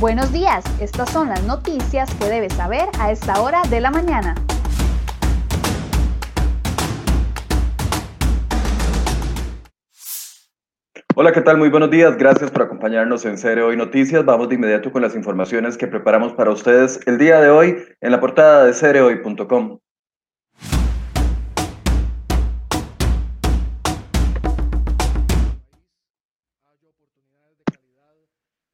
Buenos días, estas son las noticias que debes saber a esta hora de la mañana. Hola, ¿qué tal? Muy buenos días. Gracias por acompañarnos en Cere Hoy Noticias. Vamos de inmediato con las informaciones que preparamos para ustedes el día de hoy en la portada de cerehoy.com.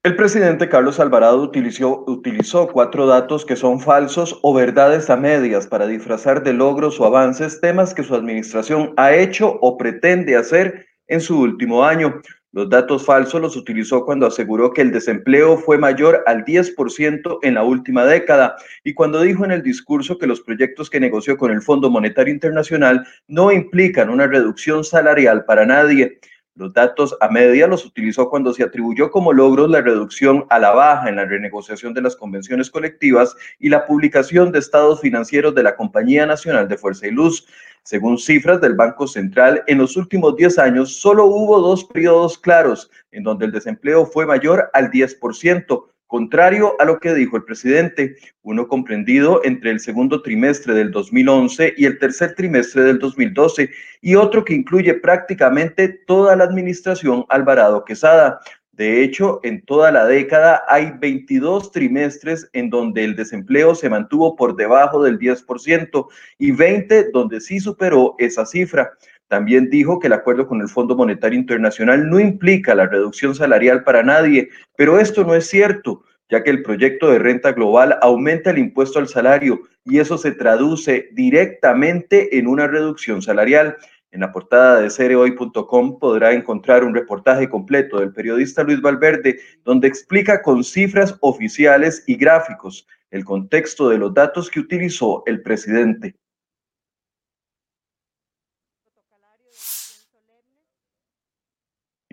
El presidente Carlos Alvarado utilizó, utilizó, cuatro datos que son falsos o verdades a medias para disfrazar de logros o avances temas que su administración ha hecho o pretende hacer en su último año. Los datos falsos los utilizó cuando aseguró que el desempleo fue mayor al 10% en la última década y cuando dijo en el discurso que los proyectos que negoció con el Fondo Monetario Internacional no implican una reducción salarial para nadie. Los datos a media los utilizó cuando se atribuyó como logros la reducción a la baja en la renegociación de las convenciones colectivas y la publicación de estados financieros de la Compañía Nacional de Fuerza y Luz. Según cifras del Banco Central, en los últimos 10 años solo hubo dos periodos claros en donde el desempleo fue mayor al 10%, contrario a lo que dijo el presidente, uno comprendido entre el segundo trimestre del 2011 y el tercer trimestre del 2012, y otro que incluye prácticamente toda la administración Alvarado Quesada. De hecho, en toda la década hay 22 trimestres en donde el desempleo se mantuvo por debajo del 10% y 20 donde sí superó esa cifra. También dijo que el acuerdo con el Fondo Monetario Internacional no implica la reducción salarial para nadie, pero esto no es cierto, ya que el proyecto de renta global aumenta el impuesto al salario y eso se traduce directamente en una reducción salarial. En la portada de cereoy.com podrá encontrar un reportaje completo del periodista Luis Valverde, donde explica con cifras oficiales y gráficos el contexto de los datos que utilizó el presidente.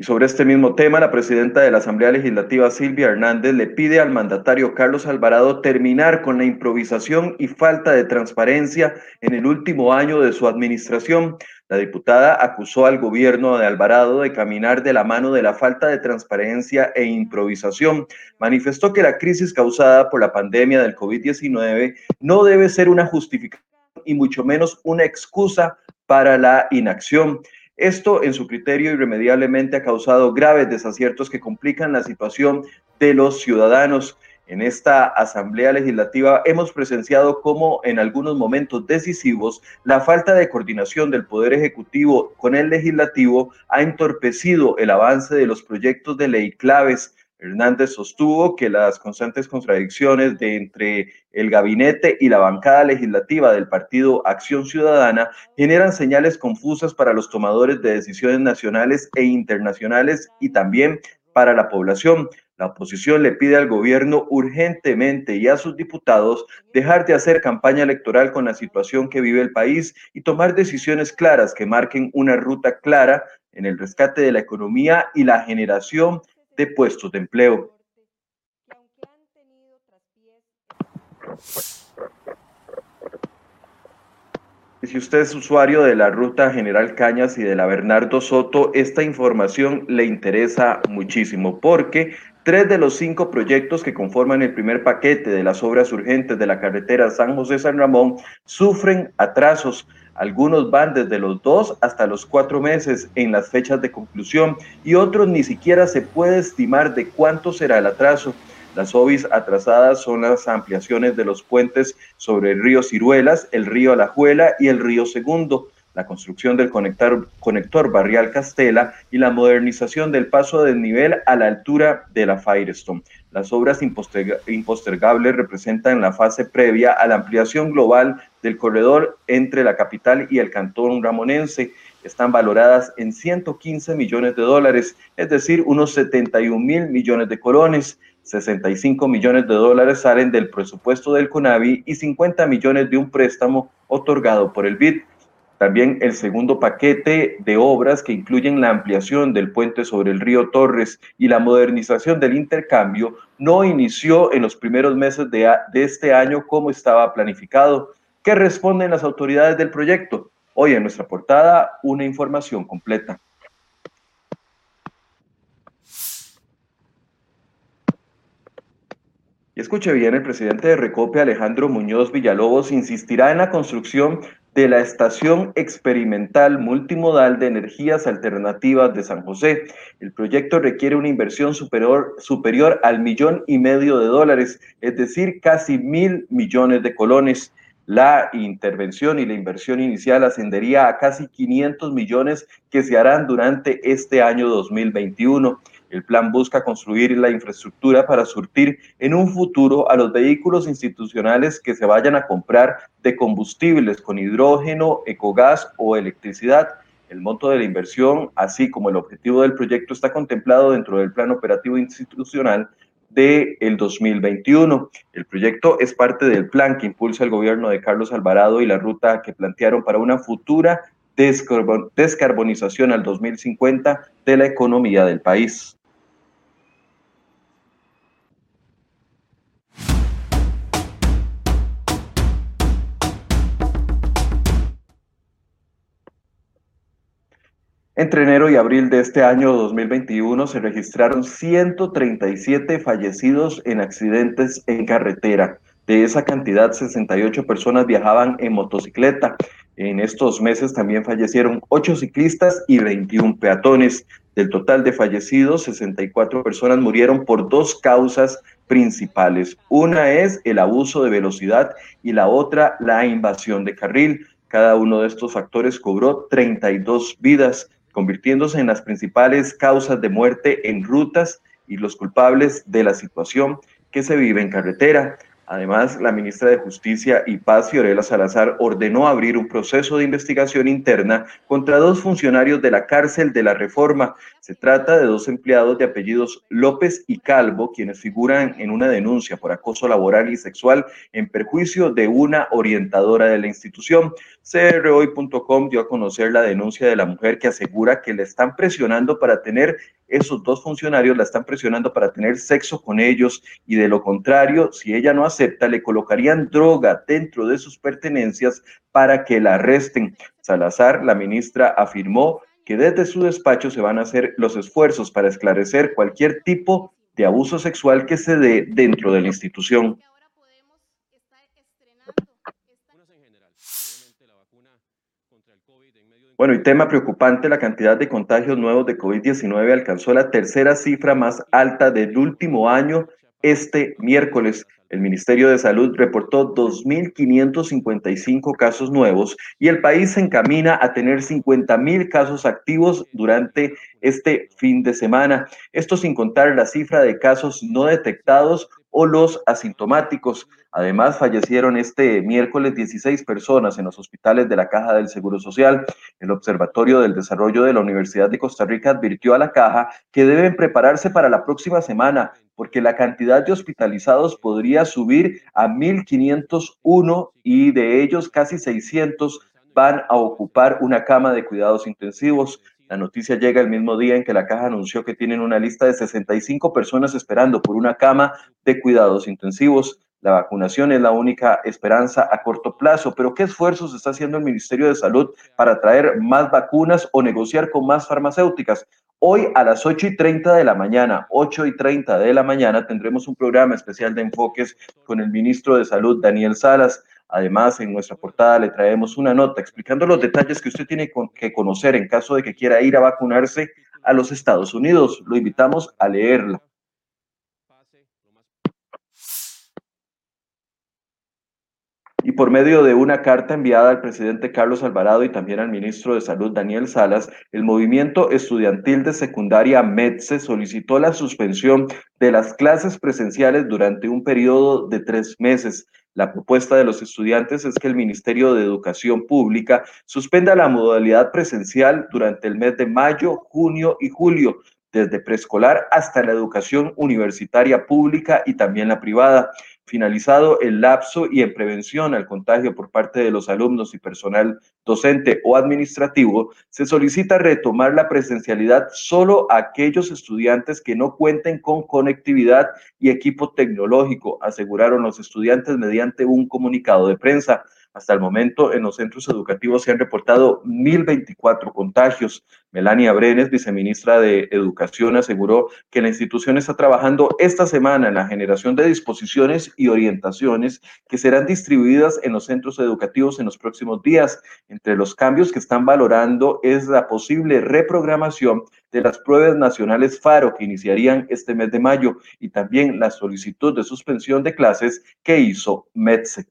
Y sobre este mismo tema, la presidenta de la Asamblea Legislativa, Silvia Hernández, le pide al mandatario Carlos Alvarado terminar con la improvisación y falta de transparencia en el último año de su administración. La diputada acusó al gobierno de Alvarado de caminar de la mano de la falta de transparencia e improvisación. Manifestó que la crisis causada por la pandemia del COVID-19 no debe ser una justificación y mucho menos una excusa para la inacción. Esto, en su criterio, irremediablemente ha causado graves desaciertos que complican la situación de los ciudadanos. En esta Asamblea Legislativa hemos presenciado cómo en algunos momentos decisivos la falta de coordinación del Poder Ejecutivo con el Legislativo ha entorpecido el avance de los proyectos de ley claves Hernández sostuvo que las constantes contradicciones entre el gabinete y la bancada legislativa del partido Acción Ciudadana generan señales confusas para los tomadores de decisiones nacionales e internacionales y también para la población. La oposición le pide al gobierno urgentemente y a sus diputados dejar de hacer campaña electoral con la situación que vive el país y tomar decisiones claras que marquen una ruta clara en el rescate de la economía y la generación puestos de empleo. Si usted es usuario de la ruta General Cañas y de la Bernardo Soto, esta información le interesa muchísimo porque tres de los cinco proyectos que conforman el primer paquete de las obras urgentes de la carretera San José-San Ramón sufren atrasos. Algunos van desde los dos hasta los cuatro meses en las fechas de conclusión y otros ni siquiera se puede estimar de cuánto será el atraso. Las obis atrasadas son las ampliaciones de los puentes sobre el río Ciruelas, el río Alajuela y el río Segundo, la construcción del conector, conector barrial Castela y la modernización del paso de nivel a la altura de la Firestone. Las obras impostergables representan la fase previa a la ampliación global del corredor entre la capital y el cantón ramonense. Están valoradas en 115 millones de dólares, es decir, unos 71 mil millones de colones. 65 millones de dólares salen del presupuesto del CONAVI y 50 millones de un préstamo otorgado por el BID. También el segundo paquete de obras que incluyen la ampliación del puente sobre el río Torres y la modernización del intercambio no inició en los primeros meses de, este año como estaba planificado. ¿Qué responden las autoridades del proyecto? Hoy en nuestra portada una información completa. escuche bien, el presidente de Recope, Alejandro Muñoz Villalobos, insistirá en la construcción de la Estación Experimental Multimodal de Energías Alternativas de San José. El proyecto requiere una inversión superior, superior al millón y medio de dólares, es decir, casi mil millones de colones. La intervención y la inversión inicial ascendería a casi 500 millones que se harán durante este año 2021. El plan busca construir la infraestructura para surtir en un futuro a los vehículos institucionales que se vayan a comprar de combustibles con hidrógeno, ecogás o electricidad. El monto de la inversión, así como el objetivo del proyecto, está contemplado dentro del plan operativo institucional del el 2021. El proyecto es parte del plan que impulsa el gobierno de Carlos Alvarado y la ruta que plantearon para una futura descarbonización al 2050 de la economía del país. Entre enero y abril de este año 2021 se registraron 137 fallecidos en accidentes en carretera. De esa cantidad, 68 personas viajaban en motocicleta. En estos meses también fallecieron 8 ciclistas y 21 peatones. Del total de fallecidos, 64 personas murieron por dos causas principales. Una es el abuso de velocidad y la otra la invasión de carril. Cada uno de estos factores cobró 32 vidas convirtiéndose en las principales causas de muerte en rutas y los culpables de la situación que se vive en carretera. Además, la ministra de Justicia y Paz, Fiorella Salazar, ordenó abrir un proceso de investigación interna contra dos funcionarios de la cárcel de la Reforma. Se trata de dos empleados de apellidos López y Calvo, quienes figuran en una denuncia por acoso laboral y sexual en perjuicio de una orientadora de la institución. CROI.com dio a conocer la denuncia de la mujer que asegura que le están presionando para tener, esos dos funcionarios la están presionando para tener sexo con ellos y de lo contrario, si ella no acepta, le colocarían droga dentro de sus pertenencias para que la arresten. Salazar, la ministra, afirmó que desde su despacho se van a hacer los esfuerzos para esclarecer cualquier tipo de abuso sexual que se dé dentro de la institución. Bueno, y tema preocupante, la cantidad de contagios nuevos de COVID-19 alcanzó la tercera cifra más alta del último año este miércoles. El Ministerio de Salud reportó 2.555 casos nuevos y el país se encamina a tener 50.000 casos activos durante este fin de semana. Esto sin contar la cifra de casos no detectados o los asintomáticos. Además, fallecieron este miércoles 16 personas en los hospitales de la Caja del Seguro Social. El Observatorio del Desarrollo de la Universidad de Costa Rica advirtió a la Caja que deben prepararse para la próxima semana porque la cantidad de hospitalizados podría subir a 1.501 y de ellos casi 600 van a ocupar una cama de cuidados intensivos. La noticia llega el mismo día en que la caja anunció que tienen una lista de 65 personas esperando por una cama de cuidados intensivos. La vacunación es la única esperanza a corto plazo, pero ¿qué esfuerzos está haciendo el Ministerio de Salud para traer más vacunas o negociar con más farmacéuticas? Hoy a las 8 y 30 de la mañana, 8 y 30 de la mañana, tendremos un programa especial de enfoques con el ministro de Salud, Daniel Salas. Además, en nuestra portada le traemos una nota explicando los detalles que usted tiene que conocer en caso de que quiera ir a vacunarse a los Estados Unidos. Lo invitamos a leerla. y por medio de una carta enviada al presidente Carlos Alvarado y también al ministro de Salud Daniel Salas, el movimiento estudiantil de secundaria MEDSE solicitó la suspensión de las clases presenciales durante un periodo de tres meses. La propuesta de los estudiantes es que el Ministerio de Educación Pública suspenda la modalidad presencial durante el mes de mayo, junio y julio, desde preescolar hasta la educación universitaria pública y también la privada finalizado el lapso y en prevención al contagio por parte de los alumnos y personal docente o administrativo, se solicita retomar la presencialidad solo a aquellos estudiantes que no cuenten con conectividad y equipo tecnológico, aseguraron los estudiantes mediante un comunicado de prensa. Hasta el momento, en los centros educativos se han reportado 1.024 contagios. Melania Brenes, viceministra de Educación, aseguró que la institución está trabajando esta semana en la generación de disposiciones y orientaciones que serán distribuidas en los centros educativos en los próximos días. Entre los cambios que están valorando es la posible reprogramación de las pruebas nacionales FARO que iniciarían este mes de mayo y también la solicitud de suspensión de clases que hizo METSE.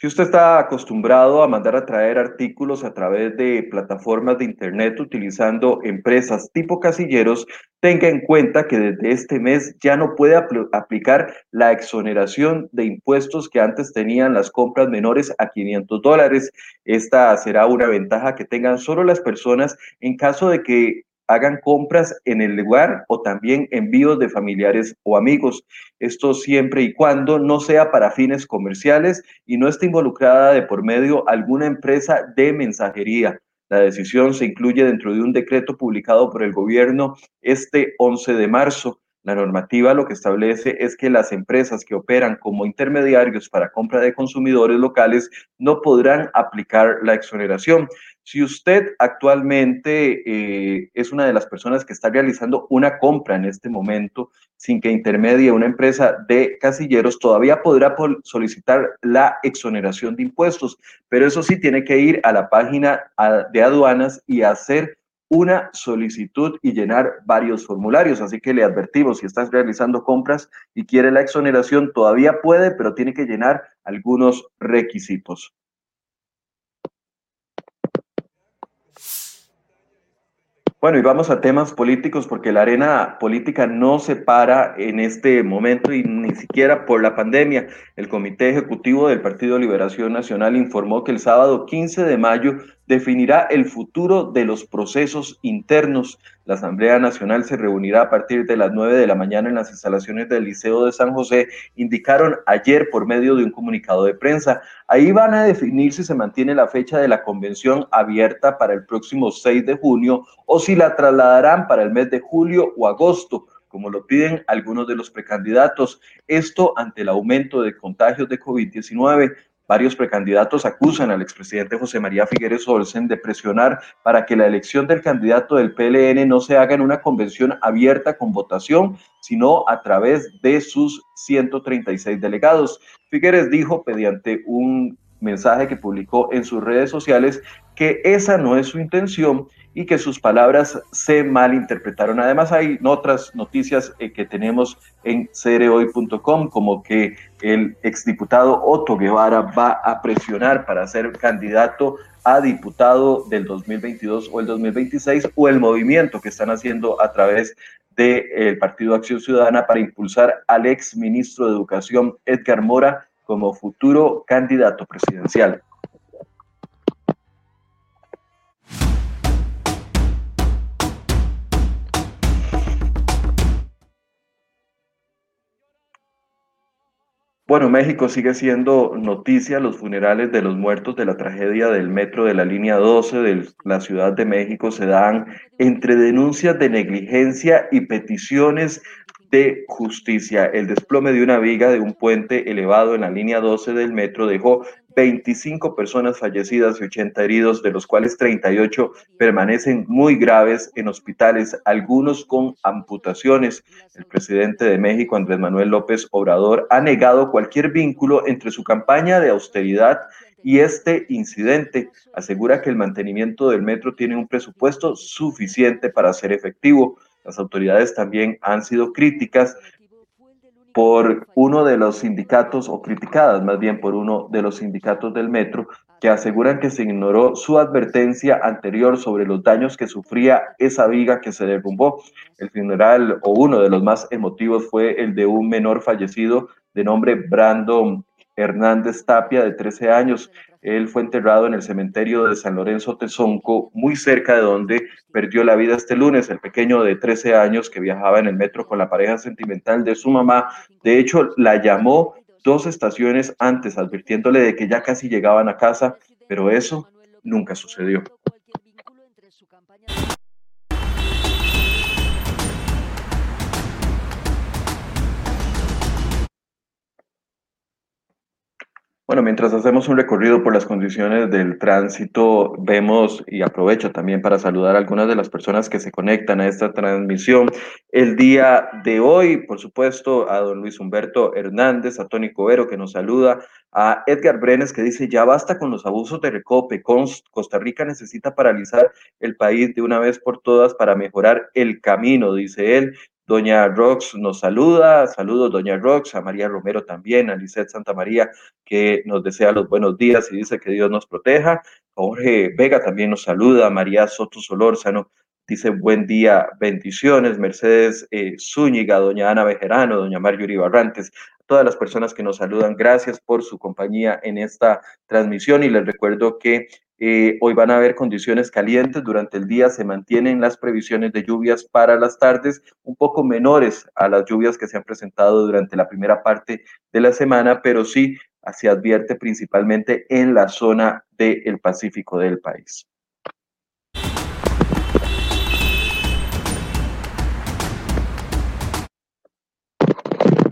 Si usted está acostumbrado a mandar a traer artículos a través de plataformas de Internet utilizando empresas tipo casilleros, tenga en cuenta que desde este mes ya no puede apl aplicar la exoneración de impuestos que antes tenían las compras menores a 500 dólares. Esta será una ventaja que tengan solo las personas en caso de que hagan compras en el lugar o también envíos de familiares o amigos. Esto siempre y cuando no sea para fines comerciales y no esté involucrada de por medio alguna empresa de mensajería. La decisión se incluye dentro de un decreto publicado por el gobierno este 11 de marzo. La normativa lo que establece es que las empresas que operan como intermediarios para compra de consumidores locales no podrán aplicar la exoneración. Si usted actualmente eh, es una de las personas que está realizando una compra en este momento sin que intermedie una empresa de casilleros, todavía podrá solicitar la exoneración de impuestos, pero eso sí tiene que ir a la página de aduanas y hacer una solicitud y llenar varios formularios. Así que le advertimos, si estás realizando compras y quiere la exoneración, todavía puede, pero tiene que llenar algunos requisitos. Bueno, y vamos a temas políticos porque la arena política no se para en este momento y ni siquiera por la pandemia. El Comité Ejecutivo del Partido Liberación Nacional informó que el sábado 15 de mayo definirá el futuro de los procesos internos. La Asamblea Nacional se reunirá a partir de las 9 de la mañana en las instalaciones del Liceo de San José, indicaron ayer por medio de un comunicado de prensa. Ahí van a definir si se mantiene la fecha de la convención abierta para el próximo 6 de junio o si la trasladarán para el mes de julio o agosto como lo piden algunos de los precandidatos. Esto ante el aumento de contagios de COVID-19. Varios precandidatos acusan al expresidente José María Figueres Olsen de presionar para que la elección del candidato del PLN no se haga en una convención abierta con votación, sino a través de sus 136 delegados. Figueres dijo, mediante un mensaje que publicó en sus redes sociales, que esa no es su intención y que sus palabras se malinterpretaron. Además, hay otras noticias eh, que tenemos en cereoy.com, como que el exdiputado Otto Guevara va a presionar para ser candidato a diputado del 2022 o el 2026, o el movimiento que están haciendo a través del Partido Acción Ciudadana para impulsar al ex ministro de Educación, Edgar Mora, como futuro candidato presidencial. Bueno, México sigue siendo noticia los funerales de los muertos de la tragedia del metro de la línea 12 de la Ciudad de México se dan entre denuncias de negligencia y peticiones de justicia. El desplome de una viga de un puente elevado en la línea 12 del metro dejó 25 personas fallecidas y 80 heridos, de los cuales 38 permanecen muy graves en hospitales, algunos con amputaciones. El presidente de México, Andrés Manuel López Obrador, ha negado cualquier vínculo entre su campaña de austeridad y este incidente. Asegura que el mantenimiento del metro tiene un presupuesto suficiente para ser efectivo. Las autoridades también han sido críticas por uno de los sindicatos, o criticadas más bien por uno de los sindicatos del metro, que aseguran que se ignoró su advertencia anterior sobre los daños que sufría esa viga que se derrumbó. El funeral, o uno de los más emotivos, fue el de un menor fallecido de nombre Brandon Hernández Tapia, de 13 años. Él fue enterrado en el cementerio de San Lorenzo Tezonco, muy cerca de donde perdió la vida este lunes el pequeño de 13 años que viajaba en el metro con la pareja sentimental de su mamá. De hecho, la llamó dos estaciones antes, advirtiéndole de que ya casi llegaban a casa, pero eso nunca sucedió. Bueno, mientras hacemos un recorrido por las condiciones del tránsito, vemos y aprovecho también para saludar a algunas de las personas que se conectan a esta transmisión. El día de hoy, por supuesto, a don Luis Humberto Hernández, a Tony Covero que nos saluda, a Edgar Brenes que dice, ya basta con los abusos de Recope, Costa Rica necesita paralizar el país de una vez por todas para mejorar el camino, dice él. Doña Rox nos saluda, saludos Doña Rox, a María Romero también, a Lisette Santa María que nos desea los buenos días y dice que Dios nos proteja. Jorge Vega también nos saluda, María Soto Solórzano dice buen día, bendiciones, Mercedes eh, Zúñiga, Doña Ana Bejerano, Doña Marjorie Barrantes, todas las personas que nos saludan, gracias por su compañía en esta transmisión. Y les recuerdo que eh, hoy van a haber condiciones calientes durante el día, se mantienen las previsiones de lluvias para las tardes, un poco menores a las lluvias que se han presentado durante la primera parte de la semana, pero sí se advierte principalmente en la zona del Pacífico del país.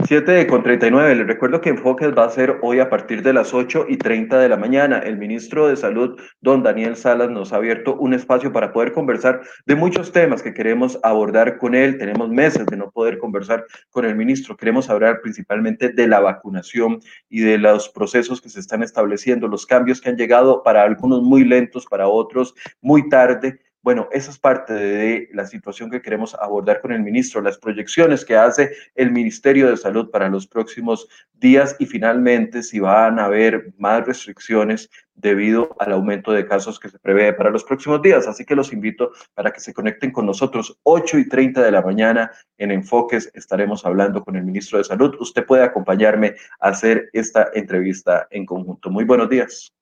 7 con 39. Les recuerdo que Enfoques va a ser hoy a partir de las 8 y 30 de la mañana. El ministro de Salud, don Daniel Salas, nos ha abierto un espacio para poder conversar de muchos temas que queremos abordar con él. Tenemos meses de no poder conversar con el ministro. Queremos hablar principalmente de la vacunación y de los procesos que se están estableciendo, los cambios que han llegado para algunos muy lentos, para otros muy tarde bueno, esa es parte de la situación que queremos abordar con el ministro, las proyecciones que hace el Ministerio de Salud para los próximos días y finalmente si van a haber más restricciones debido al aumento de casos que se prevé para los próximos días. Así que los invito para que se conecten con nosotros 8 y 30 de la mañana en Enfoques. Estaremos hablando con el ministro de Salud. Usted puede acompañarme a hacer esta entrevista en conjunto. Muy buenos días.